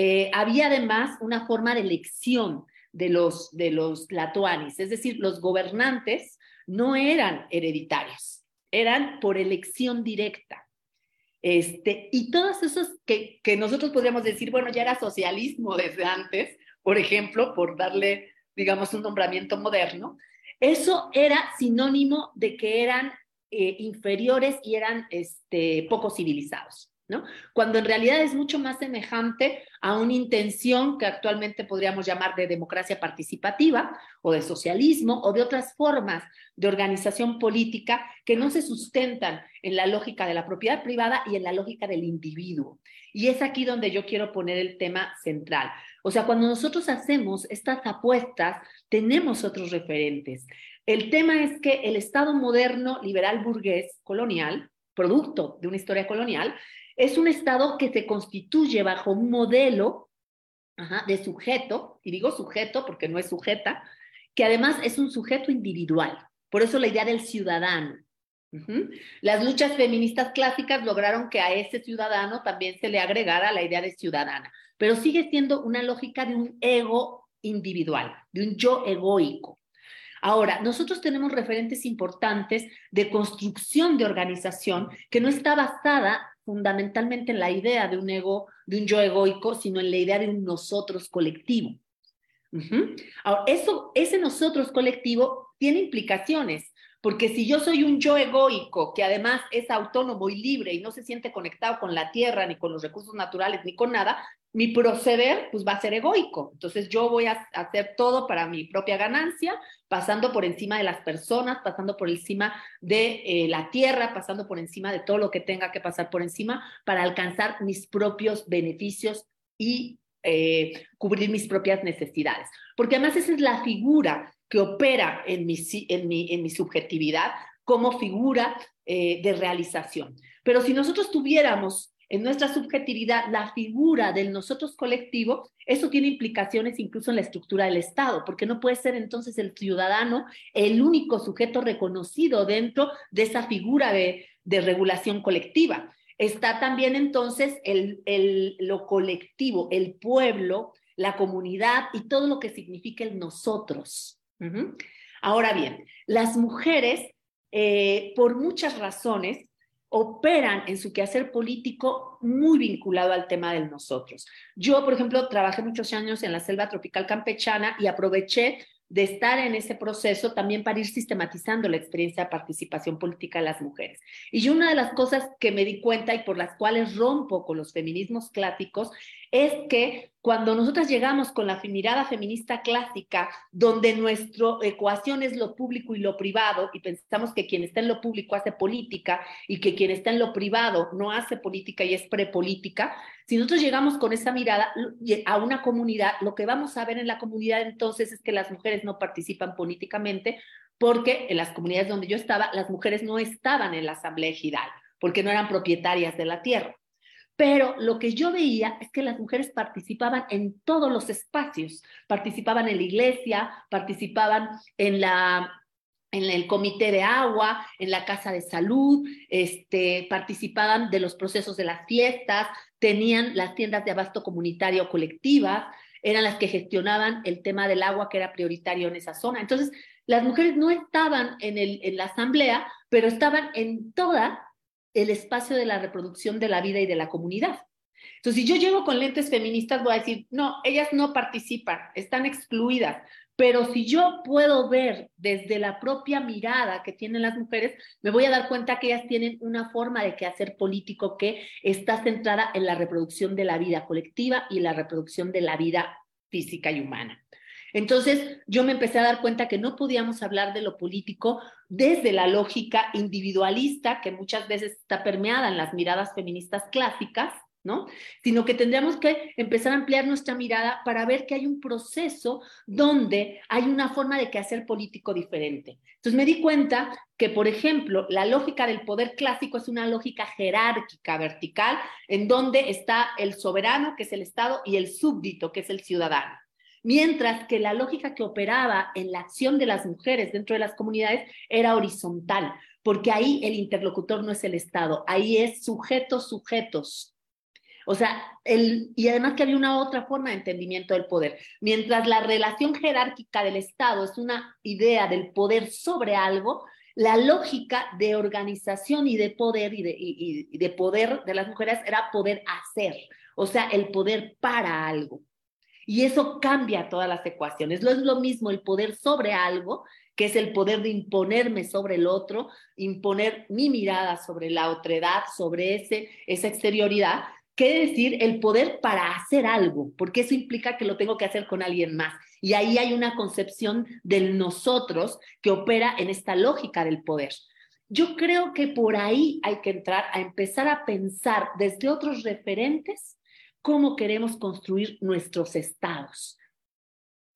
Eh, había además una forma de elección de los, de latuanis, es decir, los gobernantes no eran hereditarios, eran por elección directa. Este, y todos esos que, que nosotros podríamos decir, bueno, ya era socialismo desde antes, por ejemplo, por darle, digamos, un nombramiento moderno, eso era sinónimo de que eran eh, inferiores y eran este, poco civilizados. ¿No? Cuando en realidad es mucho más semejante a una intención que actualmente podríamos llamar de democracia participativa o de socialismo o de otras formas de organización política que no se sustentan en la lógica de la propiedad privada y en la lógica del individuo. Y es aquí donde yo quiero poner el tema central O sea, cuando nosotros hacemos estas apuestas, tenemos otros referentes. El tema es que el Estado moderno, liberal, burgués, colonial, producto de una historia colonial, es un Estado que se constituye bajo un modelo de sujeto, y digo sujeto porque no es sujeta, que además es un sujeto individual. Por eso la idea del ciudadano. Las luchas feministas clásicas lograron que a ese ciudadano también se le agregara la idea de ciudadana, pero sigue siendo una lógica de un ego individual, de un yo egoico. Ahora, nosotros tenemos referentes importantes de construcción de organización que no está basada fundamentalmente en la idea de un ego, de un yo egoico, sino en la idea de un nosotros colectivo. Ahora, eso, ese nosotros colectivo tiene implicaciones, porque si yo soy un yo egoico que además es autónomo y libre y no se siente conectado con la tierra, ni con los recursos naturales, ni con nada, mi proceder pues va a ser egoico. Entonces yo voy a hacer todo para mi propia ganancia, pasando por encima de las personas, pasando por encima de eh, la tierra, pasando por encima de todo lo que tenga que pasar por encima para alcanzar mis propios beneficios y eh, cubrir mis propias necesidades. Porque además esa es la figura que opera en mi, en mi, en mi subjetividad como figura eh, de realización. Pero si nosotros tuviéramos en nuestra subjetividad la figura del nosotros colectivo, eso tiene implicaciones incluso en la estructura del Estado, porque no puede ser entonces el ciudadano el único sujeto reconocido dentro de esa figura de, regulación colectiva. Está también entonces el, el, lo colectivo, el pueblo, la comunidad y todo lo que significa el nosotros. Ahora bien, las mujeres, eh, por muchas razones, operan en su quehacer político muy vinculado al tema del nosotros. Yo, por ejemplo, trabajé muchos años en la selva tropical campechana y aproveché de estar en ese proceso también para ir sistematizando la experiencia de participación política de las mujeres. Y una de las cosas que me di cuenta y por las cuales rompo con los feminismos clásicos es que cuando nosotras llegamos con la mirada feminista clásica, donde nuestra ecuación es lo público y lo privado, y pensamos que quien está en lo público hace política y que quien está en lo privado no hace política y es prepolítica, si nosotros llegamos con esa mirada a una comunidad, lo que vamos a ver en la comunidad entonces es que las mujeres no participan políticamente porque en las comunidades donde yo estaba, las mujeres no estaban en la asamblea ejidal, porque no eran propietarias de la tierra. Pero lo que yo veía es que las mujeres participaban en todos los espacios, participaban en la iglesia, participaban en la en el comité de agua, en la casa de salud, este, participaban de los procesos de las fiestas, tenían las tiendas de abasto comunitario colectivas, eran las que gestionaban el tema del agua que era prioritario en esa zona. Entonces, las mujeres no estaban en, el, en la asamblea, pero estaban en toda el espacio de la reproducción de la vida y de la comunidad. Entonces, si yo llego con lentes feministas, voy a decir, no, ellas no participan, están excluidas. Pero si yo puedo ver desde la propia mirada que tienen las mujeres, me voy a dar cuenta que ellas tienen una forma de quehacer político que está centrada en la reproducción de la vida colectiva y la reproducción de la vida física y humana. Entonces yo me empecé a dar cuenta que no podíamos hablar de lo político desde la lógica individualista que muchas veces está permeada en las miradas feministas clásicas, ¿no? Sino que tendríamos que empezar a ampliar nuestra mirada para ver que hay un proceso donde hay una forma de que hacer político diferente. Entonces me di cuenta que, por ejemplo, la lógica del poder clásico es una lógica jerárquica, vertical, en donde está el soberano, que es el Estado, y el súbdito, que es el ciudadano. Mientras que la lógica que operaba en la acción de las mujeres dentro de las comunidades era horizontal, porque ahí el interlocutor no es el Estado, ahí es sujetos, sujetos. O sea, el, y además que había una otra forma de entendimiento del poder. Mientras la relación jerárquica del Estado es una idea del poder sobre algo, la lógica de organización y de poder y de, y de poder de las mujeres era poder hacer, o sea, el poder para algo. Y eso cambia todas las ecuaciones. No es lo mismo el poder sobre algo, que es el poder de imponerme sobre el otro, imponer mi mirada sobre la otredad, sobre ese, esa exterioridad, que decir el poder para hacer algo, porque eso implica que lo tengo que hacer con alguien más. Y ahí hay una concepción del nosotros que opera en esta lógica del poder. Yo creo que por ahí hay que entrar a empezar a pensar desde otros referentes cómo queremos construir nuestros estados,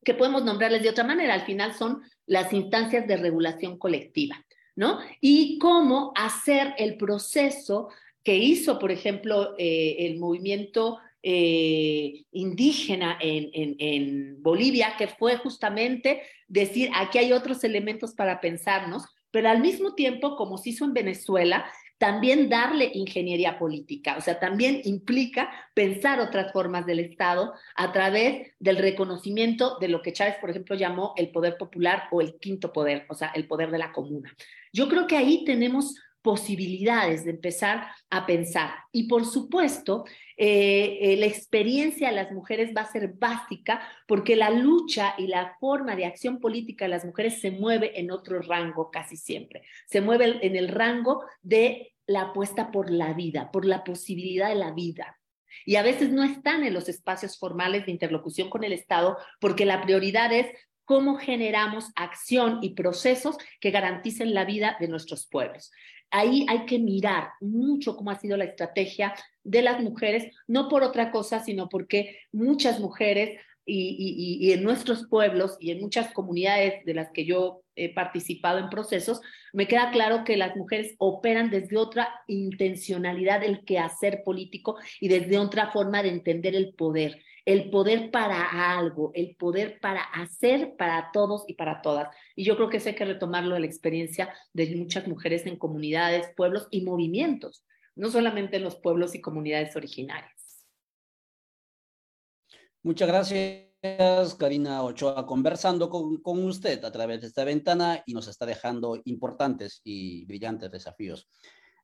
que podemos nombrarles de otra manera, al final son las instancias de regulación colectiva, ¿no? Y cómo hacer el proceso que hizo, por ejemplo, eh, el movimiento eh, indígena en, Bolivia, que fue justamente decir, aquí hay otros elementos para pensarnos, pero al mismo tiempo, como se hizo en Venezuela, también darle ingeniería política, o sea, también implica pensar otras formas del Estado a través del reconocimiento de lo que Chávez, por ejemplo, llamó el poder popular o el quinto poder, o sea, el poder de la comuna. Yo creo que ahí tenemos posibilidades de empezar a pensar. Y por supuesto, eh, eh, la experiencia de las mujeres va a ser básica porque la lucha y la forma de acción política de las mujeres se mueve en otro rango casi siempre. Se mueve en el rango de la apuesta por la vida, por la posibilidad de la vida. Y a veces no están en los espacios formales de interlocución con el Estado porque la prioridad es cómo generamos acción y procesos que garanticen la vida de nuestros pueblos ahí hay que mirar mucho cómo ha sido la estrategia de las mujeres, no por otra cosa, sino porque muchas mujeres y, en nuestros pueblos y en muchas comunidades de las que yo he participado en procesos, me queda claro que las mujeres operan desde otra intencionalidad del quehacer político y desde otra forma de entender el poder el poder para algo, el poder para hacer para todos y para todas. Y yo creo que eso hay que retomarlo de la experiencia de muchas mujeres en comunidades, pueblos y movimientos, no solamente en los pueblos y comunidades originarias. Muchas gracias, Karina Ochoa, conversando con, con usted a través de esta ventana y nos está dejando importantes y brillantes desafíos.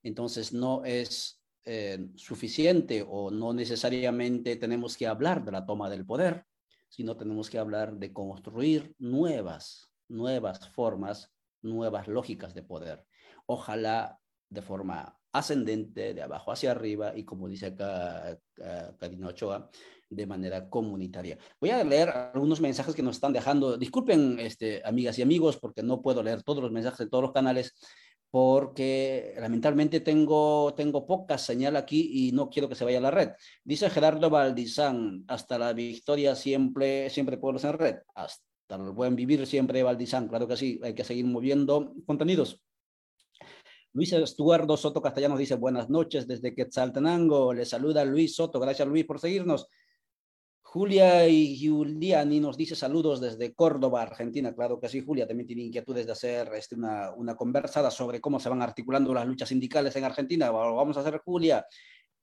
Entonces, no es eh, suficiente o no necesariamente tenemos que hablar de la toma del poder, sino tenemos que hablar de construir nuevas, nuevas formas, nuevas lógicas de poder. Ojalá de forma ascendente, de abajo hacia arriba y como dice acá Karina Ochoa, de manera comunitaria. Voy a leer algunos mensajes que nos están dejando. Disculpen, este, amigas y amigos, porque no puedo leer todos los mensajes de todos los canales, porque lamentablemente tengo, tengo poca señal aquí y no quiero que se vaya la red. Dice Gerardo Valdizán, hasta la victoria siempre, siempre pueblos en red, hasta el buen vivir siempre Valdizán, claro que sí, hay que seguir moviendo contenidos. Luis Estuardo Soto Castellanos dice buenas noches desde Quetzaltenango, le saluda Luis Soto, gracias Luis por seguirnos. Julia y Giuliani nos dice saludos desde Córdoba, Argentina. Claro que sí, Julia también tiene inquietudes de hacer este, una, conversada sobre cómo se van articulando las luchas sindicales en Argentina. Vamos a hacer, Julia.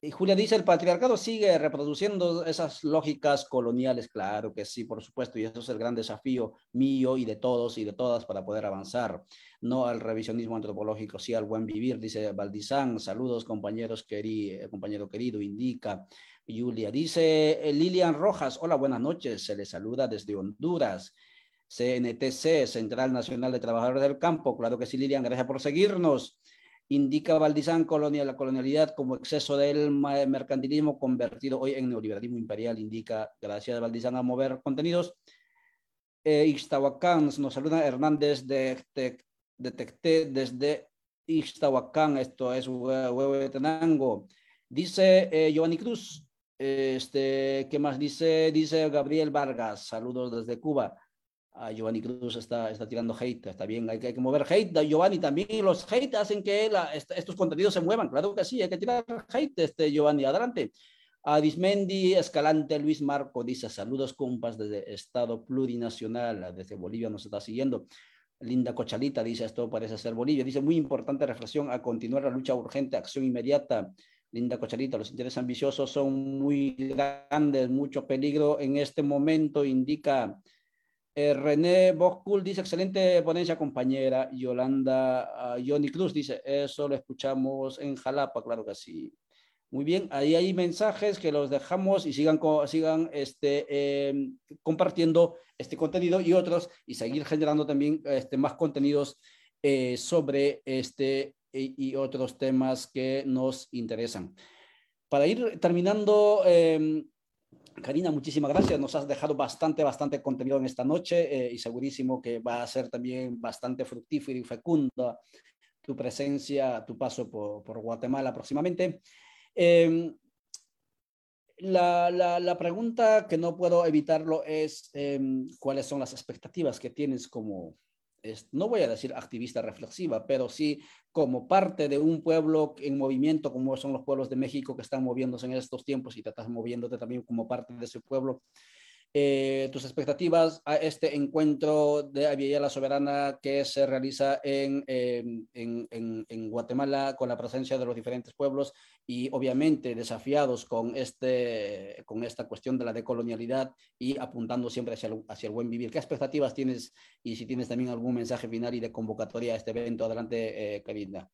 Y Julia dice, el patriarcado sigue reproduciendo esas lógicas coloniales. Claro que sí, por supuesto, y eso es el gran desafío mío y de todos y de todas para poder avanzar. No al revisionismo antropológico, sí al buen vivir, dice Valdizán. Saludos, compañeros, querido, eh, compañero querido, indica. Julia. Dice eh, Lilian Rojas, hola, buenas noches, se le saluda desde Honduras. CNTC, Central Nacional de Trabajadores del Campo, claro que sí, Lilian, gracias por seguirnos. Indica Valdizán colonial, la colonialidad como exceso del mercantilismo convertido hoy en neoliberalismo imperial, indica, gracias Valdizán a mover contenidos. Eh, Ixtahuacán, nos saluda Hernández de, de, de desde Ixtahuacán, esto es Huehuetenango. Dice eh, Giovanni Cruz, este, ¿qué más dice? Dice Gabriel Vargas, saludos desde Cuba. A Giovanni Cruz está, está tirando hate, está bien, hay que, hay que mover hate. Giovanni también, los hate hacen que estos contenidos se muevan, claro que sí, hay que tirar hate, este, Giovanni, adelante. A Dismendi Escalante Luis Marco dice, saludos compas desde Estado Plurinacional, desde Bolivia nos está siguiendo. Linda Cochalita dice, esto parece ser Bolivia. Dice, muy importante reflexión a continuar la lucha urgente, acción inmediata. Linda Cocharita, los intereses ambiciosos son muy grandes, mucho peligro en este momento, indica eh, René Boscul, dice, excelente ponencia compañera. Yolanda uh, Johnny Cruz dice, eso lo escuchamos en Jalapa, claro que sí. Muy bien, ahí hay mensajes que los dejamos y sigan, sigan este, em, compartiendo este contenido y otros y seguir generando también este, más contenidos eh, sobre este y, otros temas que nos interesan. Para ir terminando, eh, Karina, muchísimas gracias. Nos has dejado bastante, bastante contenido en esta noche eh, y segurísimo que va a ser también bastante fructífero y fecunda tu presencia, tu paso por, por Guatemala próximamente. Eh, la, la, la, pregunta que no puedo evitarlo es em, cuáles son las expectativas que tienes como, no voy a decir activista reflexiva, pero sí como parte de un pueblo en movimiento, como son los pueblos de México que están moviéndose en estos tiempos y te estás moviéndote también como parte de ese pueblo. Eh, tus expectativas a este encuentro de Avilla la Soberana que se realiza en, en, en, en, Guatemala con la presencia de los diferentes pueblos y obviamente desafiados con, este, con esta cuestión de la decolonialidad y apuntando siempre hacia el, hacia el buen vivir. ¿Qué expectativas tienes y si tienes también algún mensaje final y de convocatoria a este evento? Adelante, eh, Karina.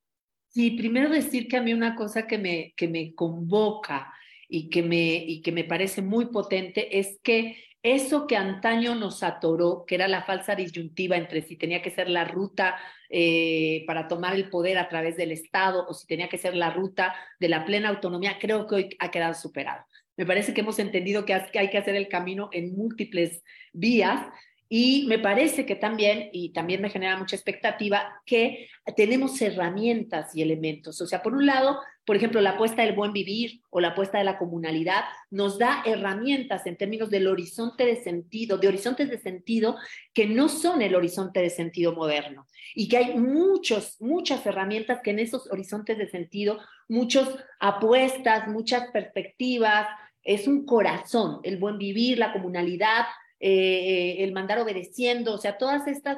Sí, primero decir que a mí una cosa que me, que me convoca y que me, y que me parece muy potente es que eso que antaño nos atoró, que era la falsa disyuntiva entre si tenía que ser la ruta eh, para tomar el poder a través del Estado o si tenía que ser la ruta de la plena autonomía, creo que hoy ha quedado superado. Me parece que hemos entendido que hay que hacer el camino en múltiples vías y me parece que también, y también me genera mucha expectativa, que tenemos herramientas y elementos. O sea, por un lado, por ejemplo, la apuesta del buen vivir o la apuesta de la comunalidad nos da herramientas en términos del horizonte de sentido, de horizontes de sentido que no son el horizonte de sentido moderno. Y que hay muchos, muchas herramientas que en esos horizontes de sentido, muchas apuestas, muchas perspectivas, es un corazón, el buen vivir, la comunalidad, eh, el mandar obedeciendo, o sea, todas estas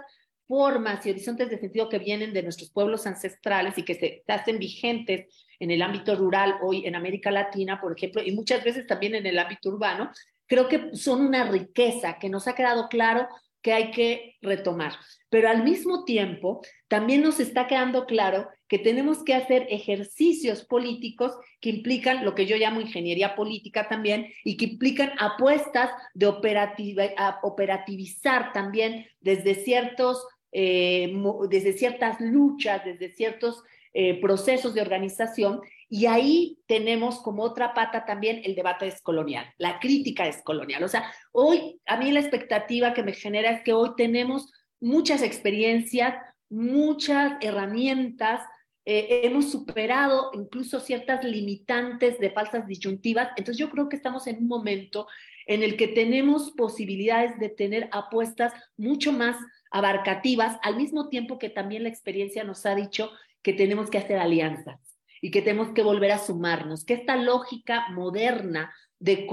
formas y horizontes de sentido que vienen de nuestros pueblos ancestrales y que se hacen vigentes en el ámbito rural hoy en América Latina, por ejemplo, y muchas veces también en el ámbito urbano, creo que son una riqueza que nos ha quedado claro que hay que retomar. Pero al mismo tiempo, también nos está quedando claro que tenemos que hacer ejercicios políticos que implican lo que yo llamo ingeniería política también y que implican apuestas de operativizar también desde ciertos eh, desde ciertas luchas, desde ciertos eh, procesos de organización, y ahí tenemos como otra pata también el debate descolonial, la crítica descolonial. O sea, hoy a mí la expectativa que me genera es que hoy tenemos muchas experiencias, muchas herramientas, eh, hemos superado incluso ciertas limitantes de falsas disyuntivas. Entonces yo creo que estamos en un momento en el que tenemos posibilidades de tener apuestas mucho más abarcativas, al mismo tiempo que también la experiencia nos ha dicho que tenemos que hacer alianzas y que tenemos que volver a sumarnos, que esta lógica moderna de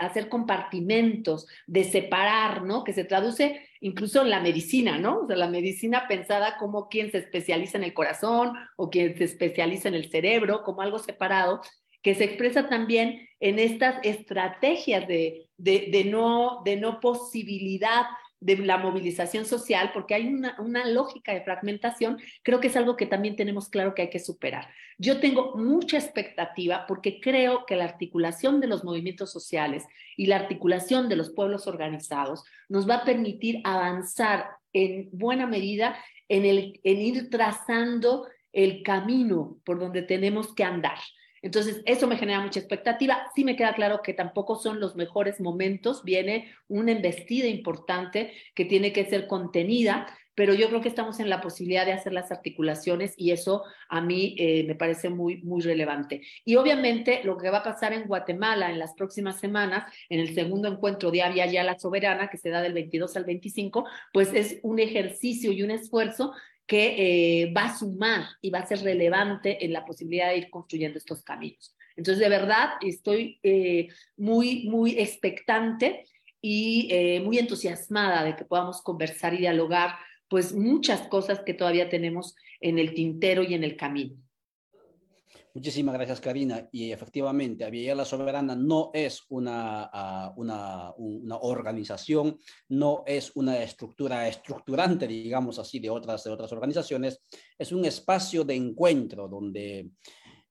hacer compartimentos, de separar, ¿no? Que se traduce incluso en la medicina, ¿no? O sea, la medicina pensada como quien se especializa en el corazón o quien se especializa en el cerebro, como algo separado, que se expresa también en estas estrategias de, de, no, de no posibilidad de la movilización social, porque hay una, una, lógica de fragmentación, creo que es algo que también tenemos claro que hay que superar. Yo tengo mucha expectativa porque creo que la articulación de los movimientos sociales y la articulación de los pueblos organizados nos va a permitir avanzar en buena medida en, el, en ir trazando el camino por donde tenemos que andar. Entonces, eso me genera mucha expectativa. Sí me queda claro que tampoco son los mejores momentos. Viene una embestida importante que tiene que ser contenida, pero yo creo que estamos en la posibilidad de hacer las articulaciones y eso a mí eh, me parece muy, muy relevante. Y obviamente lo que va a pasar en Guatemala en las próximas semanas, en el segundo encuentro de Avia Ya la Soberana, que se da del 22 al 25, pues es un ejercicio y un esfuerzo que eh, va a sumar y va a ser relevante en la posibilidad de ir construyendo estos caminos. Entonces, de verdad, estoy eh, muy, muy expectante y eh, muy entusiasmada de que podamos conversar y dialogar, pues muchas cosas que todavía tenemos en el tintero y en el camino. Muchísimas gracias, Karina. Y efectivamente, Avilla la Soberana no es una, una, una, organización, no es una estructura estructurante, digamos así, de otras, de otras organizaciones. Es un espacio de encuentro donde,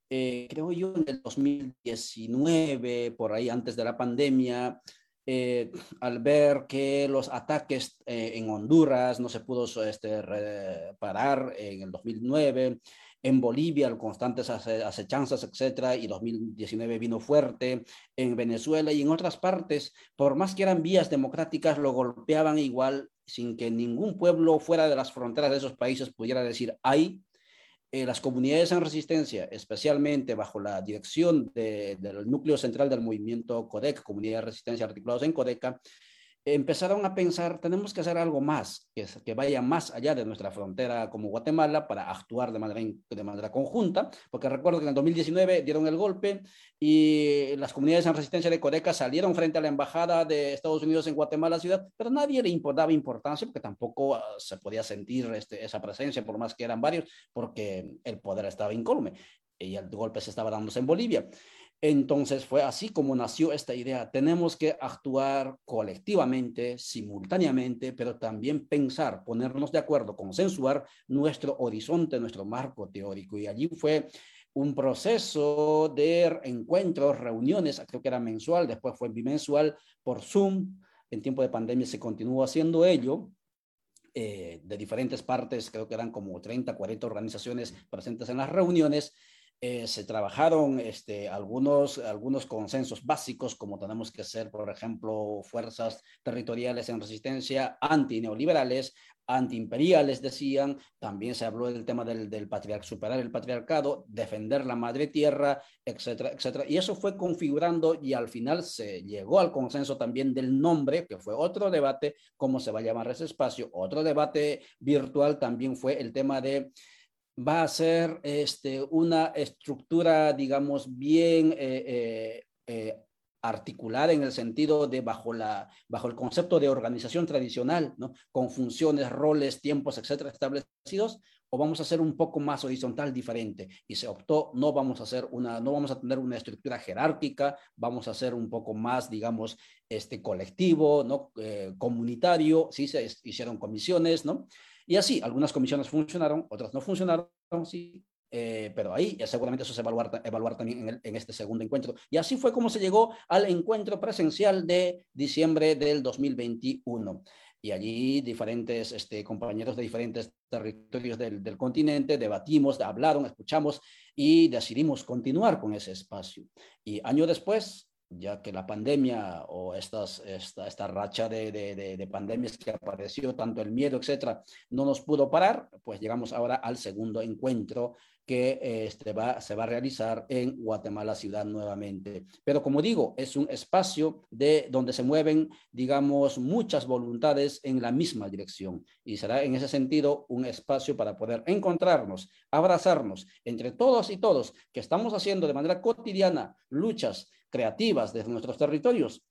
eh, creo yo, en el 2019, por ahí antes de la pandemia, eh, al ver que los ataques eh, en Honduras no se pudo este, parar en el 2009, en Bolivia, constantes acechanzas, etcétera, y 2019 vino fuerte, en Venezuela y en otras partes, por más que eran vías democráticas, lo golpeaban igual sin que ningún pueblo fuera de las fronteras de esos países pudiera decir hay. eh, las comunidades en resistencia, especialmente bajo la dirección del núcleo central del movimiento CODEC, Comunidades de Resistencia Articulados en CODECA, empezaron a pensar, tenemos que hacer algo más, que, vaya más allá de nuestra frontera como Guatemala para actuar de manera, de manera conjunta, porque recuerdo que en el 2019 dieron el golpe y las comunidades en resistencia de Codeca salieron frente a la embajada de Estados Unidos en Guatemala ciudad, pero nadie le daba importancia porque tampoco ah, se podía sentir este, esa presencia, por más que eran varios, porque el poder estaba incólume y el golpe se estaba dándose en Bolivia. Entonces fue así como nació esta idea. Tenemos que actuar colectivamente, simultáneamente, pero también pensar, ponernos de acuerdo, consensuar nuestro horizonte, nuestro marco teórico. Y allí fue un proceso de encuentros, reuniones, creo que era mensual, después fue bimensual por Zoom. En tiempo de pandemia se continuó haciendo ello. Eh, de diferentes partes, creo que eran como 30, 40 organizaciones presentes en las reuniones eh, se trabajaron este, algunos, algunos consensos básicos, como tenemos que ser, por ejemplo, fuerzas territoriales en resistencia antineoliberales, antiimperiales, decían. También se habló del tema del, del superar el patriarcado, defender la madre tierra, etcétera, etcétera. Y eso fue configurando y al final se llegó al consenso también del nombre, que fue otro debate, cómo se va a llamar ese espacio. Otro debate virtual también fue el tema de va a ser este, una estructura, digamos, bien eh, eh, eh, articulada en el sentido de bajo, la, bajo el concepto de organización tradicional, ¿no? con funciones, roles, tiempos, etcétera, establecidos, o vamos a hacer un poco más horizontal, diferente. Y se optó, no vamos a hacer una, no vamos a tener una estructura jerárquica, vamos a hacer un poco más, digamos, este colectivo, ¿no? comunitario, sí se hicieron comisiones, ¿no? Y así, algunas comisiones funcionaron, otras no funcionaron, sí, eh, pero ahí seguramente eso se evaluar, evaluar también en, en, este segundo encuentro. Y así fue como se llegó al encuentro presencial de diciembre del 2021. Y allí diferentes este, compañeros de diferentes territorios del, del continente debatimos, hablaron, escuchamos y decidimos continuar con ese espacio. Y año después, ya que la pandemia o estas, esta, esta racha de, de, de, pandemias que apareció, tanto el miedo, etcétera, no nos pudo parar, pues llegamos ahora al segundo encuentro que este va, se va a realizar en Guatemala ciudad nuevamente. Pero como digo, es un espacio de donde se mueven, digamos, muchas voluntades en la misma dirección y será en ese sentido un espacio para poder encontrarnos, abrazarnos entre todos y todos que estamos haciendo de manera cotidiana luchas creativas desde nuestros territorios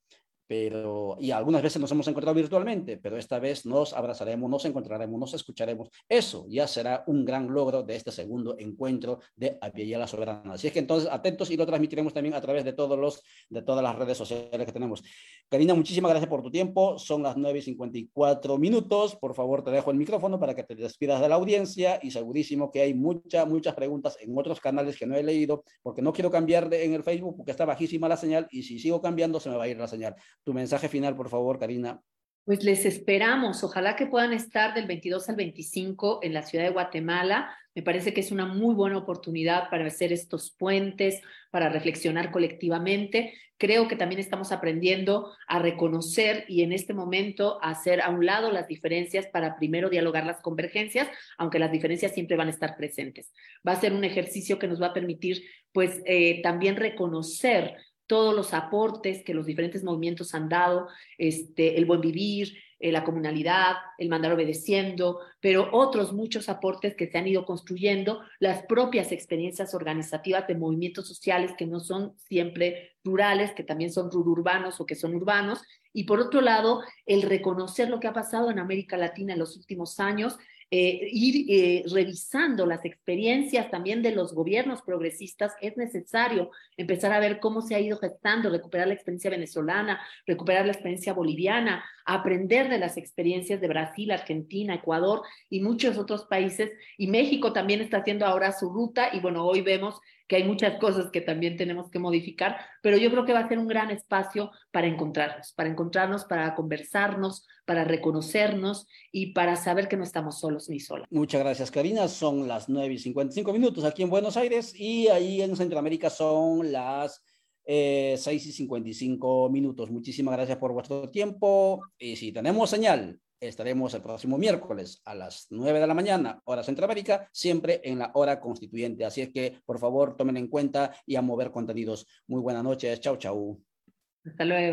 pero, y algunas veces nos hemos encontrado virtualmente, pero esta vez nos abrazaremos, nos encontraremos, nos escucharemos. Eso ya será un gran logro de este segundo encuentro de la Soberana. Así es que entonces atentos y lo transmitiremos también a través de, todos los, de todas las redes sociales que tenemos. Karina, muchísimas gracias por tu tiempo. Son las 9 y 54 minutos. Por favor, te dejo el micrófono para que te despidas de la audiencia y segurísimo que hay muchas, muchas preguntas en otros canales que no he leído porque no quiero cambiar de, en el Facebook porque está bajísima la señal y si sigo cambiando se me va a ir la señal. Tu mensaje final, por favor, Karina. Pues les esperamos. Ojalá que puedan estar del 22 al 25 en la ciudad de Guatemala. Me parece que es una muy buena oportunidad para hacer estos puentes, para reflexionar colectivamente. Creo que también estamos aprendiendo a reconocer y en este momento hacer a un lado las diferencias para primero dialogar las convergencias, aunque las diferencias siempre van a estar presentes. Va a ser un ejercicio que nos va a permitir, pues, eh, también reconocer todos los aportes que los diferentes movimientos han dado, este, el buen vivir, eh, la comunalidad, el mandar obedeciendo, pero otros muchos aportes que se han ido construyendo, las propias experiencias organizativas de movimientos sociales que no son siempre rurales, que también son rururbanos o que son urbanos, y por otro lado, el reconocer lo que ha pasado en América Latina en los últimos años eh, ir eh, revisando las experiencias también de los gobiernos progresistas, es necesario empezar a ver cómo se ha ido gestando, recuperar la experiencia venezolana, recuperar la experiencia boliviana, aprender de las experiencias de Brasil, Argentina, Ecuador y muchos otros países. Y México también está haciendo ahora su ruta y bueno, hoy vemos que hay muchas cosas que también tenemos que modificar, pero yo creo que va a ser un gran espacio para encontrarnos, para encontrarnos, para conversarnos, para reconocernos y para saber que no estamos solos ni solas. Muchas gracias, Karina. Son las 9 y 55 minutos aquí en Buenos Aires y ahí en Centroamérica son las eh, 6 y 55 minutos. Muchísimas gracias por vuestro tiempo y si tenemos señal estaremos el próximo miércoles a las 9 de la mañana, hora Centroamérica, siempre en la hora constituyente. Así es que, por favor, tomen en cuenta y a mover contenidos. Muy buenas noches. Chau, chau. Hasta luego.